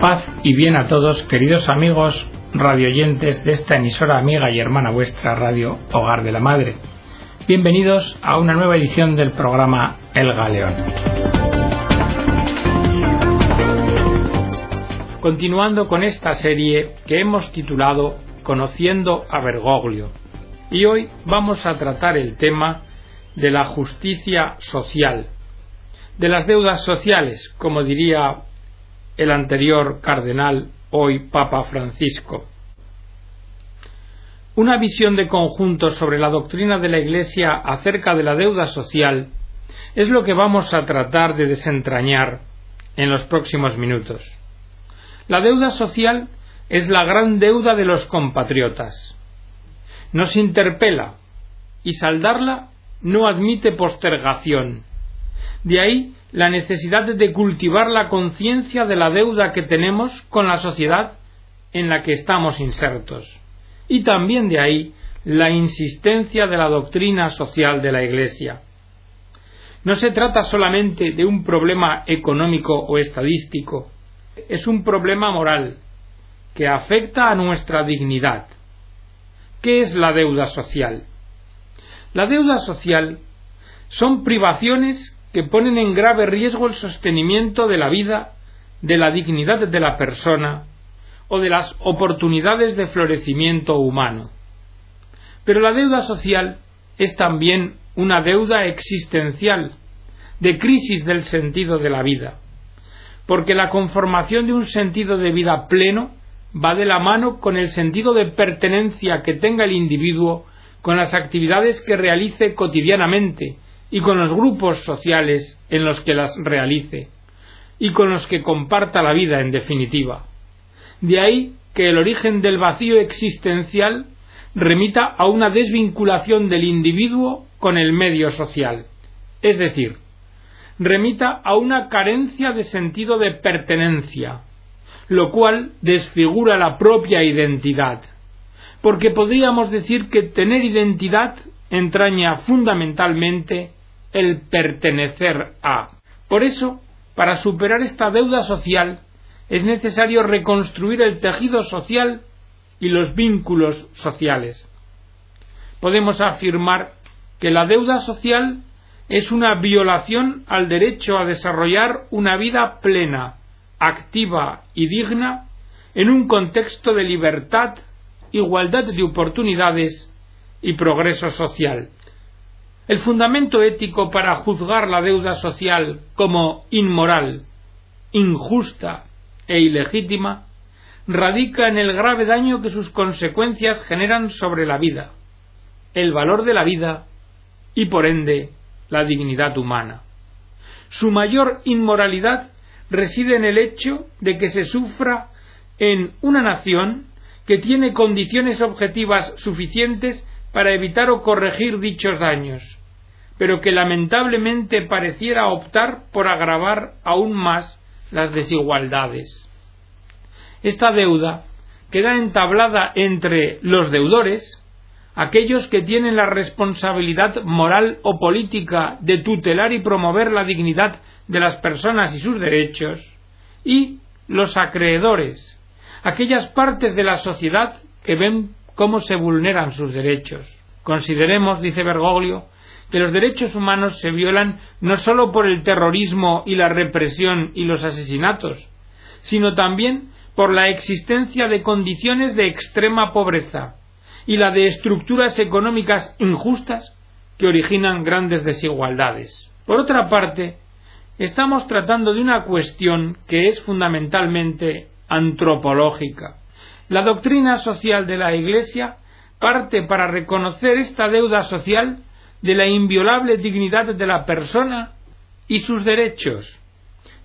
Paz y bien a todos, queridos amigos radioyentes de esta emisora amiga y hermana vuestra Radio Hogar de la Madre. Bienvenidos a una nueva edición del programa El Galeón. Continuando con esta serie que hemos titulado Conociendo a Bergoglio. Y hoy vamos a tratar el tema de la justicia social, de las deudas sociales, como diría el anterior cardenal, hoy Papa Francisco. Una visión de conjunto sobre la doctrina de la Iglesia acerca de la deuda social es lo que vamos a tratar de desentrañar en los próximos minutos. La deuda social es la gran deuda de los compatriotas. Nos interpela y saldarla no admite postergación. De ahí la necesidad de cultivar la conciencia de la deuda que tenemos con la sociedad en la que estamos insertos. Y también de ahí la insistencia de la doctrina social de la Iglesia. No se trata solamente de un problema económico o estadístico, es un problema moral que afecta a nuestra dignidad. ¿Qué es la deuda social? La deuda social son privaciones que ponen en grave riesgo el sostenimiento de la vida, de la dignidad de la persona o de las oportunidades de florecimiento humano. Pero la deuda social es también una deuda existencial, de crisis del sentido de la vida, porque la conformación de un sentido de vida pleno va de la mano con el sentido de pertenencia que tenga el individuo con las actividades que realice cotidianamente y con los grupos sociales en los que las realice y con los que comparta la vida en definitiva. De ahí que el origen del vacío existencial remita a una desvinculación del individuo con el medio social, es decir, remita a una carencia de sentido de pertenencia, lo cual desfigura la propia identidad, porque podríamos decir que tener identidad entraña fundamentalmente el pertenecer a. Por eso, para superar esta deuda social, es necesario reconstruir el tejido social y los vínculos sociales. Podemos afirmar que la deuda social es una violación al derecho a desarrollar una vida plena, activa y digna en un contexto de libertad, igualdad de oportunidades y progreso social. El fundamento ético para juzgar la deuda social como inmoral, injusta e ilegítima radica en el grave daño que sus consecuencias generan sobre la vida, el valor de la vida y por ende la dignidad humana. Su mayor inmoralidad reside en el hecho de que se sufra en una nación que tiene condiciones objetivas suficientes para evitar o corregir dichos daños, pero que lamentablemente pareciera optar por agravar aún más las desigualdades. Esta deuda queda entablada entre los deudores, aquellos que tienen la responsabilidad moral o política de tutelar y promover la dignidad de las personas y sus derechos, y los acreedores, aquellas partes de la sociedad que ven cómo se vulneran sus derechos. Consideremos, dice Bergoglio, que los derechos humanos se violan no sólo por el terrorismo y la represión y los asesinatos, sino también por la existencia de condiciones de extrema pobreza y la de estructuras económicas injustas que originan grandes desigualdades. Por otra parte, estamos tratando de una cuestión que es fundamentalmente antropológica. La doctrina social de la Iglesia parte para reconocer esta deuda social de la inviolable dignidad de la persona y sus derechos,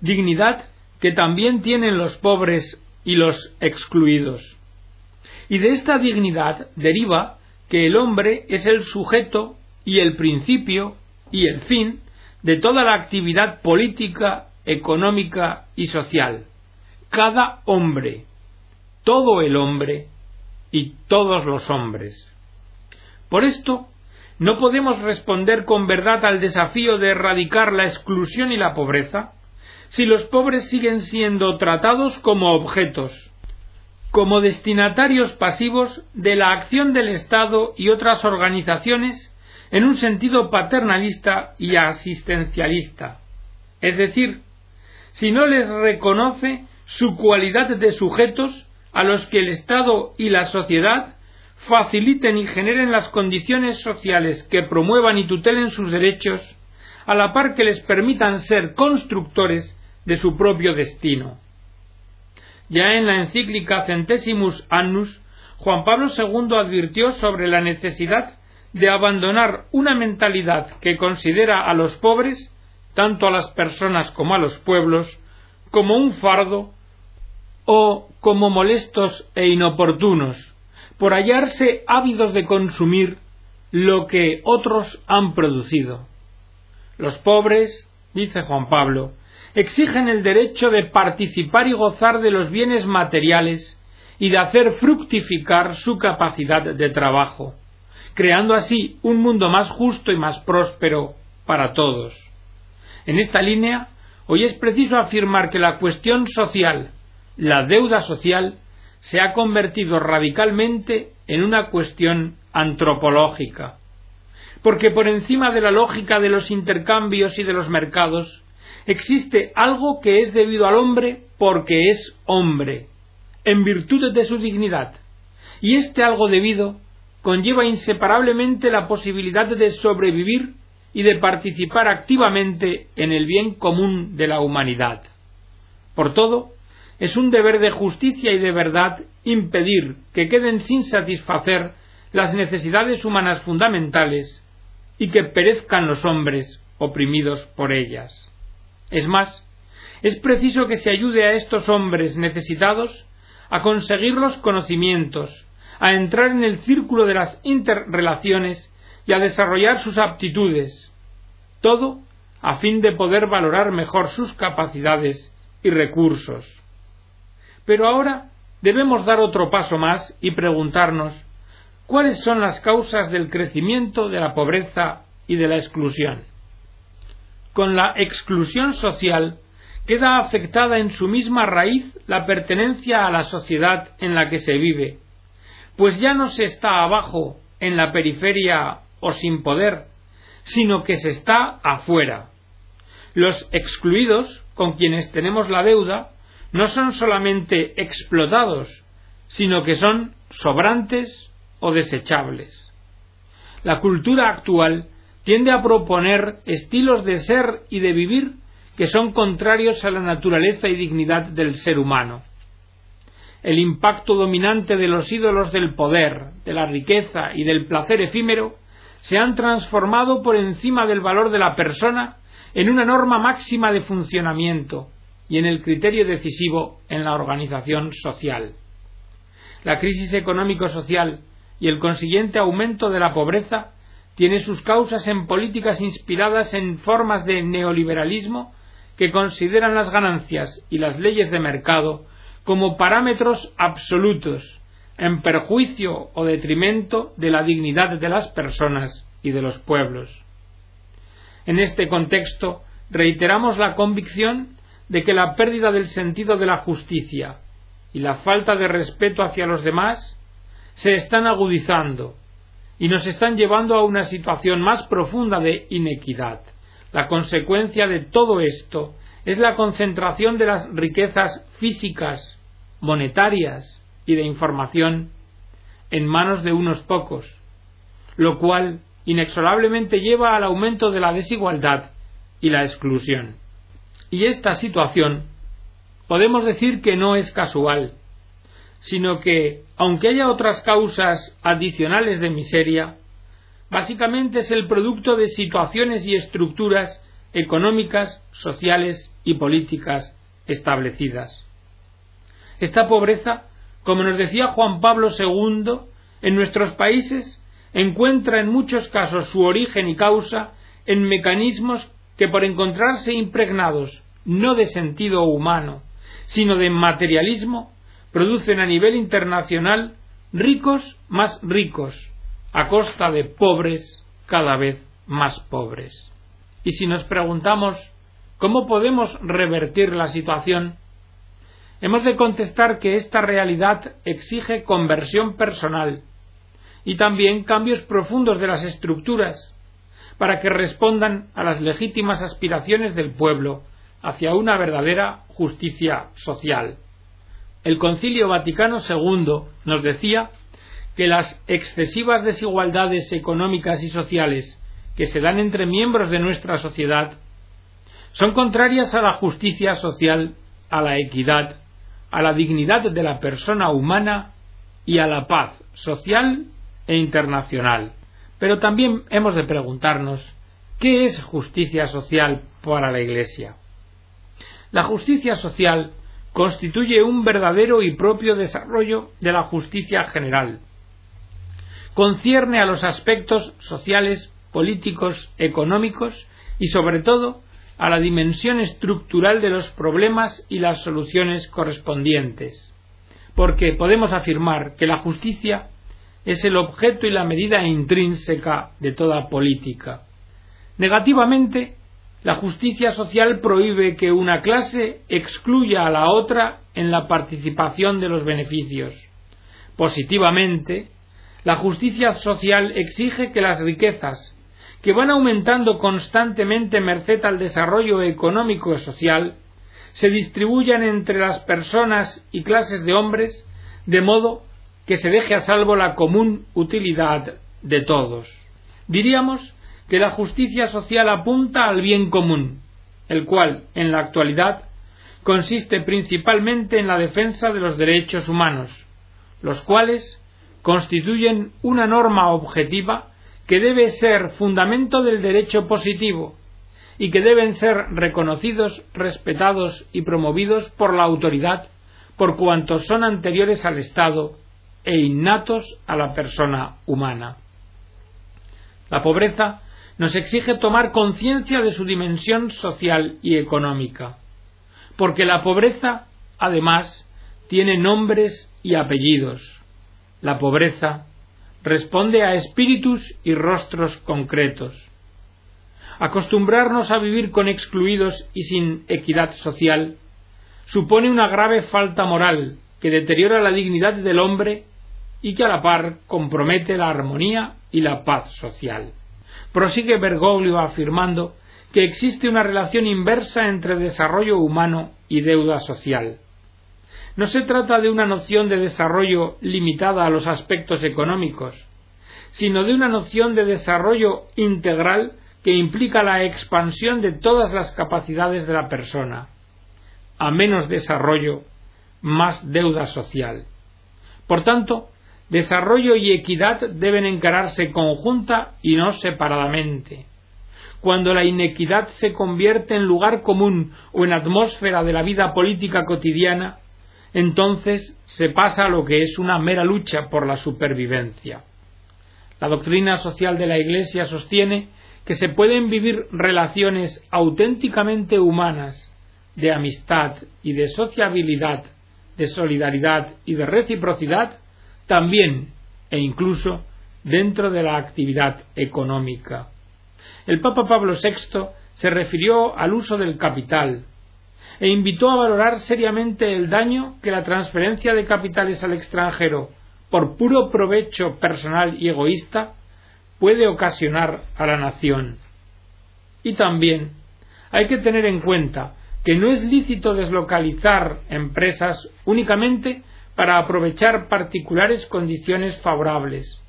dignidad que también tienen los pobres y los excluidos. Y de esta dignidad deriva que el hombre es el sujeto y el principio y el fin de toda la actividad política, económica y social. Cada hombre, todo el hombre y todos los hombres. Por esto, no podemos responder con verdad al desafío de erradicar la exclusión y la pobreza si los pobres siguen siendo tratados como objetos, como destinatarios pasivos de la acción del Estado y otras organizaciones en un sentido paternalista y asistencialista. Es decir, si no les reconoce su cualidad de sujetos a los que el Estado y la sociedad faciliten y generen las condiciones sociales que promuevan y tutelen sus derechos, a la par que les permitan ser constructores de su propio destino. Ya en la encíclica Centesimus Annus, Juan Pablo II advirtió sobre la necesidad de abandonar una mentalidad que considera a los pobres, tanto a las personas como a los pueblos, como un fardo o como molestos e inoportunos, por hallarse ávidos de consumir lo que otros han producido. Los pobres, dice Juan Pablo, exigen el derecho de participar y gozar de los bienes materiales y de hacer fructificar su capacidad de trabajo, creando así un mundo más justo y más próspero para todos. En esta línea, hoy es preciso afirmar que la cuestión social, la deuda social, se ha convertido radicalmente en una cuestión antropológica, porque por encima de la lógica de los intercambios y de los mercados, existe algo que es debido al hombre porque es hombre, en virtud de su dignidad, y este algo debido conlleva inseparablemente la posibilidad de sobrevivir y de participar activamente en el bien común de la humanidad. Por todo, es un deber de justicia y de verdad impedir que queden sin satisfacer las necesidades humanas fundamentales y que perezcan los hombres oprimidos por ellas. Es más, es preciso que se ayude a estos hombres necesitados a conseguir los conocimientos, a entrar en el círculo de las interrelaciones y a desarrollar sus aptitudes, todo a fin de poder valorar mejor sus capacidades y recursos. Pero ahora debemos dar otro paso más y preguntarnos cuáles son las causas del crecimiento de la pobreza y de la exclusión con la exclusión social queda afectada en su misma raíz la pertenencia a la sociedad en la que se vive, pues ya no se está abajo, en la periferia o sin poder, sino que se está afuera. Los excluidos, con quienes tenemos la deuda, no son solamente explotados, sino que son sobrantes o desechables. La cultura actual tiende a proponer estilos de ser y de vivir que son contrarios a la naturaleza y dignidad del ser humano. El impacto dominante de los ídolos del poder, de la riqueza y del placer efímero se han transformado por encima del valor de la persona en una norma máxima de funcionamiento y en el criterio decisivo en la organización social. La crisis económico-social y el consiguiente aumento de la pobreza tiene sus causas en políticas inspiradas en formas de neoliberalismo que consideran las ganancias y las leyes de mercado como parámetros absolutos en perjuicio o detrimento de la dignidad de las personas y de los pueblos. En este contexto, reiteramos la convicción de que la pérdida del sentido de la justicia y la falta de respeto hacia los demás se están agudizando y nos están llevando a una situación más profunda de inequidad. La consecuencia de todo esto es la concentración de las riquezas físicas, monetarias y de información en manos de unos pocos, lo cual inexorablemente lleva al aumento de la desigualdad y la exclusión. Y esta situación podemos decir que no es casual, sino que, aunque haya otras causas adicionales de miseria, básicamente es el producto de situaciones y estructuras económicas, sociales y políticas establecidas. Esta pobreza, como nos decía Juan Pablo II, en nuestros países encuentra en muchos casos su origen y causa en mecanismos que por encontrarse impregnados no de sentido humano, sino de materialismo, producen a nivel internacional ricos más ricos, a costa de pobres cada vez más pobres. Y si nos preguntamos ¿Cómo podemos revertir la situación? Hemos de contestar que esta realidad exige conversión personal y también cambios profundos de las estructuras para que respondan a las legítimas aspiraciones del pueblo hacia una verdadera justicia social. El Concilio Vaticano II nos decía que las excesivas desigualdades económicas y sociales que se dan entre miembros de nuestra sociedad son contrarias a la justicia social, a la equidad a la dignidad de la persona humana y a la paz social e internacional. Pero también hemos de preguntarnos ¿qué es justicia social para la Iglesia? La justicia social constituye un verdadero y propio desarrollo de la justicia general. Concierne a los aspectos sociales, políticos, económicos y sobre todo a la dimensión estructural de los problemas y las soluciones correspondientes, porque podemos afirmar que la justicia es el objeto y la medida intrínseca de toda política. Negativamente, la justicia social prohíbe que una clase excluya a la otra en la participación de los beneficios. Positivamente, la justicia social exige que las riquezas, que van aumentando constantemente merced al desarrollo económico y social, se distribuyan entre las personas y clases de hombres de modo que se deje a salvo la común utilidad de todos. Diríamos que la justicia social apunta al bien común, el cual, en la actualidad, consiste principalmente en la defensa de los derechos humanos, los cuales constituyen una norma objetiva que debe ser fundamento del derecho positivo y que deben ser reconocidos, respetados y promovidos por la autoridad por cuantos son anteriores al Estado e innatos a la persona humana. La pobreza nos exige tomar conciencia de su dimensión social y económica, porque la pobreza, además, tiene nombres y apellidos. La pobreza responde a espíritus y rostros concretos. Acostumbrarnos a vivir con excluidos y sin equidad social supone una grave falta moral que deteriora la dignidad del hombre y que a la par compromete la armonía y la paz social. Prosigue Bergoglio afirmando que existe una relación inversa entre desarrollo humano y deuda social. No se trata de una noción de desarrollo limitada a los aspectos económicos, sino de una noción de desarrollo integral que implica la expansión de todas las capacidades de la persona. A menos desarrollo, más deuda social. Por tanto, desarrollo y equidad deben encararse conjunta y no separadamente. Cuando la inequidad se convierte en lugar común o en atmósfera de la vida política cotidiana, entonces se pasa a lo que es una mera lucha por la supervivencia. La doctrina social de la Iglesia sostiene que se pueden vivir relaciones auténticamente humanas, de amistad y de sociabilidad, de solidaridad y de reciprocidad, también e incluso dentro de la actividad económica. El Papa Pablo VI se refirió al uso del capital, e invitó a valorar seriamente el daño que la transferencia de capitales al extranjero por puro provecho personal y egoísta puede ocasionar a la nación. Y también hay que tener en cuenta que no es lícito deslocalizar empresas únicamente para aprovechar particulares condiciones favorables,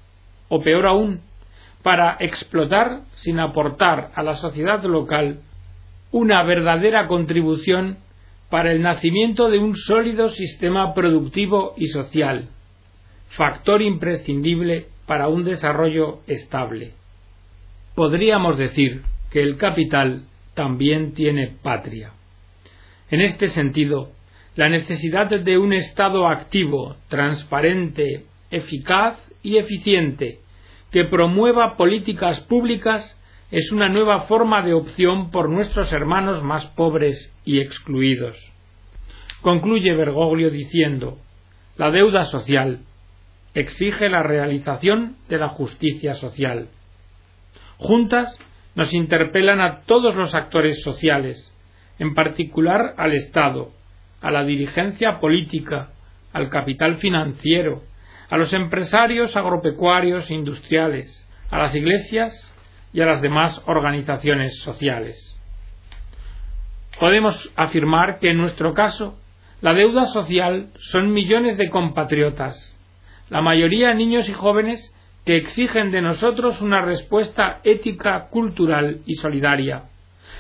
o peor aún, para explotar sin aportar a la sociedad local una verdadera contribución para el nacimiento de un sólido sistema productivo y social, factor imprescindible para un desarrollo estable. Podríamos decir que el capital también tiene patria. En este sentido, la necesidad de un Estado activo, transparente, eficaz y eficiente, que promueva políticas públicas es una nueva forma de opción por nuestros hermanos más pobres y excluidos. Concluye Bergoglio diciendo la deuda social exige la realización de la justicia social. Juntas nos interpelan a todos los actores sociales, en particular al Estado, a la dirigencia política, al capital financiero, a los empresarios agropecuarios industriales, a las iglesias y a las demás organizaciones sociales. Podemos afirmar que en nuestro caso la deuda social son millones de compatriotas, la mayoría niños y jóvenes que exigen de nosotros una respuesta ética, cultural y solidaria,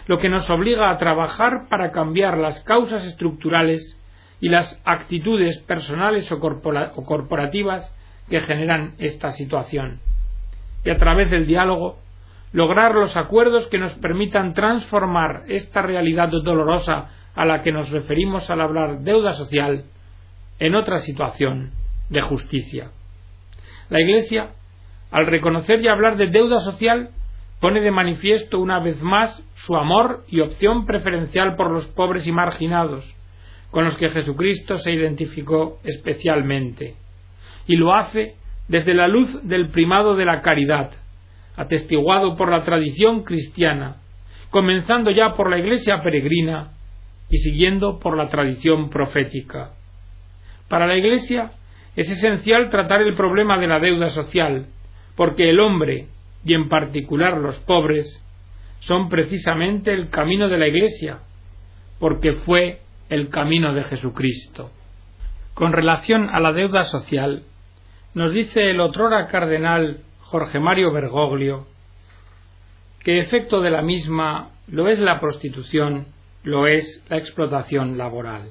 lo que nos obliga a trabajar para cambiar las causas estructurales y las actitudes personales o, corporativas que generan esta situación, y a través del diálogo lograr los acuerdos que nos permitan transformar esta realidad dolorosa a la que nos referimos al hablar deuda social en otra situación de justicia. La Iglesia al reconocer y hablar de deuda social, pone de manifiesto una vez más su amor y opción preferencial por los pobres y marginados, con los que Jesucristo se identificó especialmente. Y lo hace desde la luz del primado de la caridad, atestiguado por la tradición cristiana, comenzando ya por la Iglesia peregrina y siguiendo por la tradición profética. Para la Iglesia es esencial tratar el problema de la deuda social, porque el hombre, y en particular los pobres, son precisamente el camino de la Iglesia, porque fue el camino de Jesucristo. Con relación a la deuda social, nos dice el otrora cardenal Jorge Mario Bergoglio que efecto de la misma lo es la prostitución, lo es la explotación laboral.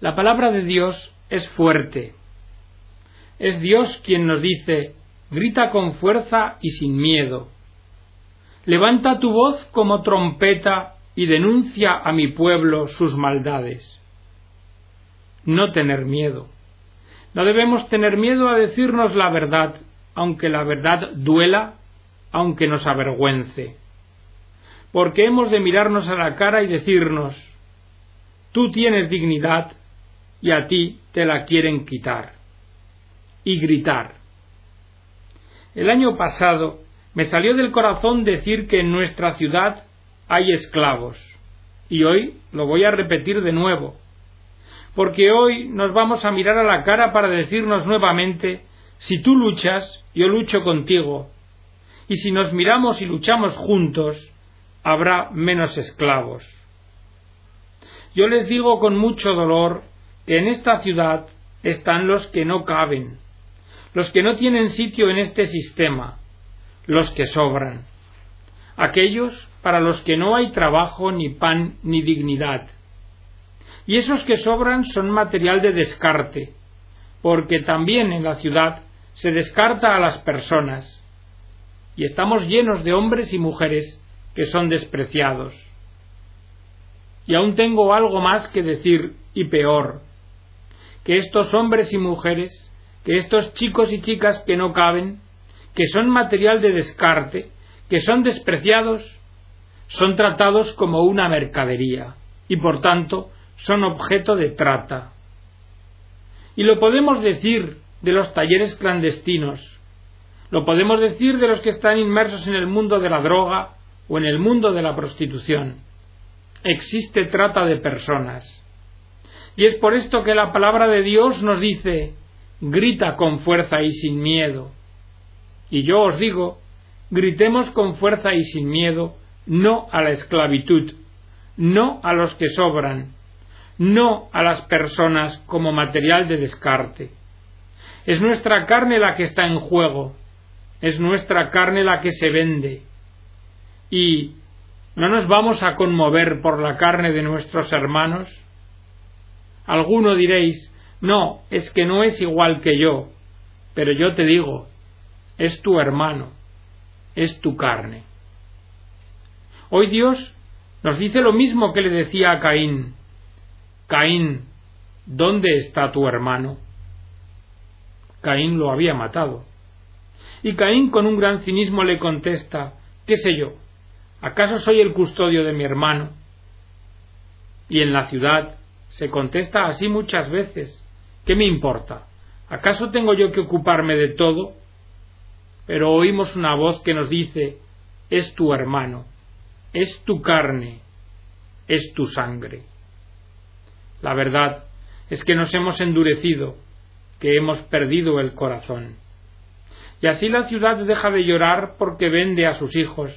La palabra de Dios es fuerte. Es Dios quien nos dice grita con fuerza y sin miedo. Levanta tu voz como trompeta y denuncia a mi pueblo sus maldades. No tener miedo. No debemos tener miedo a decirnos la verdad, aunque la verdad duela, aunque nos avergüence. Porque hemos de mirarnos a la cara y decirnos, tú tienes dignidad y a ti te la quieren quitar. Y gritar, el año pasado me salió del corazón decir que en nuestra ciudad hay esclavos. Y hoy lo voy a repetir de nuevo. Porque hoy nos vamos a mirar a la cara para decirnos nuevamente, si tú luchas, yo lucho contigo. Y si nos miramos y luchamos juntos, habrá menos esclavos. Yo les digo con mucho dolor que en esta ciudad están los que no caben, los que no tienen sitio en este sistema, los que sobran, aquellos para los que no hay trabajo, ni pan, ni dignidad. Y esos que sobran son material de descarte, porque también en la ciudad se descarta a las personas, y estamos llenos de hombres y mujeres que son despreciados. Y aún tengo algo más que decir, y peor, que estos hombres y mujeres estos chicos y chicas que no caben, que son material de descarte, que son despreciados, son tratados como una mercadería y por tanto son objeto de trata. Y lo podemos decir de los talleres clandestinos, lo podemos decir de los que están inmersos en el mundo de la droga o en el mundo de la prostitución. Existe trata de personas. Y es por esto que la palabra de Dios nos dice grita con fuerza y sin miedo. Y yo os digo, gritemos con fuerza y sin miedo, no a la esclavitud, no a los que sobran, no a las personas como material de descarte. Es nuestra carne la que está en juego, es nuestra carne la que se vende. Y ¿no nos vamos a conmover por la carne de nuestros hermanos? Alguno diréis, no, es que no es igual que yo, pero yo te digo, es tu hermano, es tu carne. Hoy Dios nos dice lo mismo que le decía a Caín. Caín, ¿dónde está tu hermano? Caín lo había matado. Y Caín con un gran cinismo le contesta, ¿qué sé yo? ¿Acaso soy el custodio de mi hermano? Y en la ciudad se contesta así muchas veces, ¿Qué me importa? ¿Acaso tengo yo que ocuparme de todo? Pero oímos una voz que nos dice, es tu hermano, es tu carne. es tu sangre. La verdad es que nos hemos endurecido, que hemos perdido el corazón. Y así la ciudad deja de llorar porque vende a sus hijos,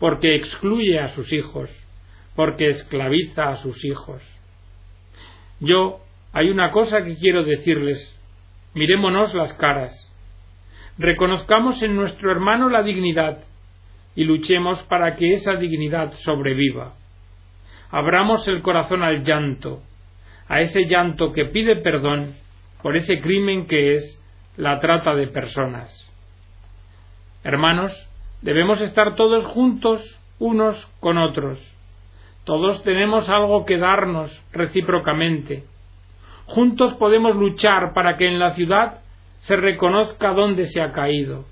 porque excluye a sus hijos, porque esclaviza a sus hijos. Yo hay una cosa que quiero decirles. Mirémonos las caras. Reconozcamos en nuestro hermano la dignidad y luchemos para que esa dignidad sobreviva. Abramos el corazón al llanto, a ese llanto que pide perdón por ese crimen que es la trata de personas. Hermanos, debemos estar todos juntos unos con otros. Todos tenemos algo que darnos recíprocamente. Juntos podemos luchar para que en la ciudad se reconozca dónde se ha caído,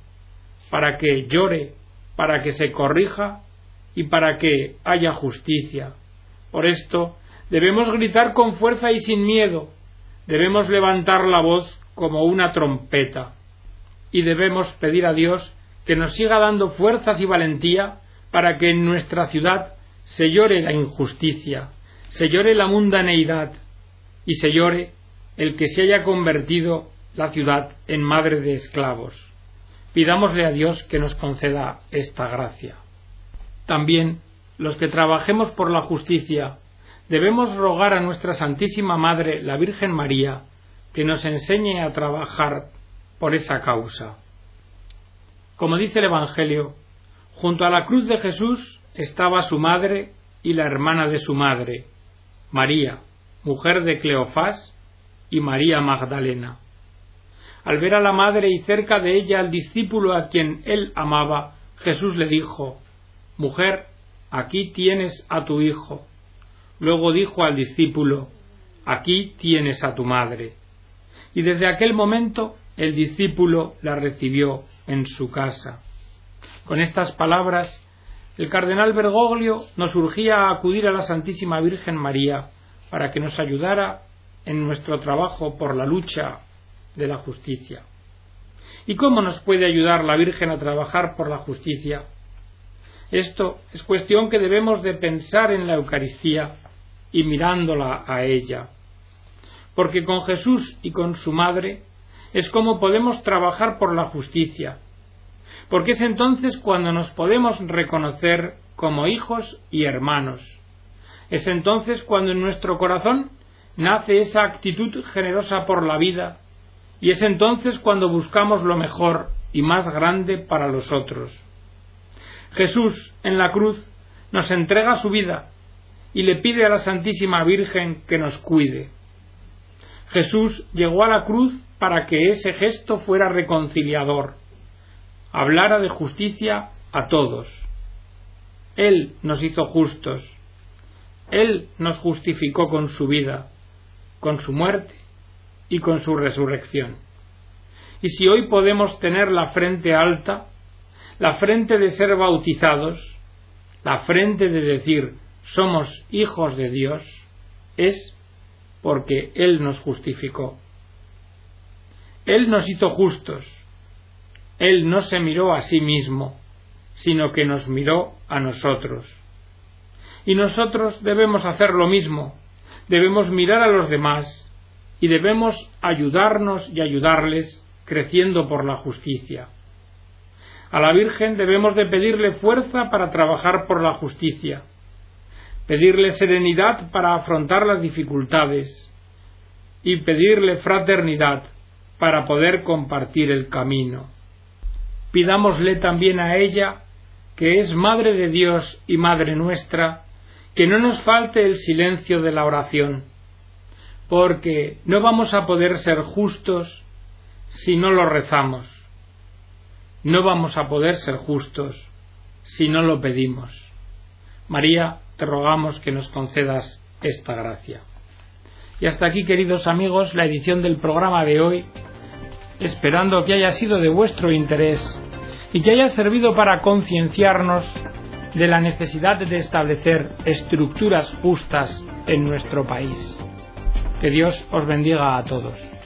para que llore, para que se corrija y para que haya justicia. Por esto debemos gritar con fuerza y sin miedo, debemos levantar la voz como una trompeta y debemos pedir a Dios que nos siga dando fuerzas y valentía para que en nuestra ciudad se llore la injusticia, se llore la mundaneidad y se llore el que se haya convertido la ciudad en madre de esclavos. Pidámosle a Dios que nos conceda esta gracia. También los que trabajemos por la justicia debemos rogar a nuestra Santísima Madre, la Virgen María, que nos enseñe a trabajar por esa causa. Como dice el Evangelio, junto a la cruz de Jesús estaba su madre y la hermana de su madre, María, mujer de Cleofás, y María Magdalena. Al ver a la madre y cerca de ella al discípulo a quien él amaba, Jesús le dijo Mujer, aquí tienes a tu hijo. Luego dijo al discípulo Aquí tienes a tu madre. Y desde aquel momento el discípulo la recibió en su casa. Con estas palabras, el cardenal Bergoglio nos urgía a acudir a la Santísima Virgen María para que nos ayudara en nuestro trabajo por la lucha de la justicia. ¿Y cómo nos puede ayudar la Virgen a trabajar por la justicia? Esto es cuestión que debemos de pensar en la Eucaristía y mirándola a ella. Porque con Jesús y con su Madre es como podemos trabajar por la justicia. Porque es entonces cuando nos podemos reconocer como hijos y hermanos. Es entonces cuando en nuestro corazón nace esa actitud generosa por la vida y es entonces cuando buscamos lo mejor y más grande para los otros. Jesús en la cruz nos entrega su vida y le pide a la Santísima Virgen que nos cuide. Jesús llegó a la cruz para que ese gesto fuera reconciliador, hablara de justicia a todos. Él nos hizo justos, Él nos justificó con su vida, con su muerte y con su resurrección. Y si hoy podemos tener la frente alta, la frente de ser bautizados, la frente de decir somos hijos de Dios, es porque Él nos justificó. Él nos hizo justos. Él no se miró a sí mismo, sino que nos miró a nosotros. Y nosotros debemos hacer lo mismo, debemos mirar a los demás y debemos ayudarnos y ayudarles creciendo por la justicia. A la Virgen debemos de pedirle fuerza para trabajar por la justicia, pedirle serenidad para afrontar las dificultades y pedirle fraternidad para poder compartir el camino. Pidámosle también a ella, que es Madre de Dios y Madre nuestra, que no nos falte el silencio de la oración, porque no vamos a poder ser justos si no lo rezamos. No vamos a poder ser justos si no lo pedimos. María, te rogamos que nos concedas esta gracia. Y hasta aquí, queridos amigos, la edición del programa de hoy, esperando que haya sido de vuestro interés y que haya servido para concienciarnos de la necesidad de establecer estructuras justas en nuestro país. Que Dios os bendiga a todos.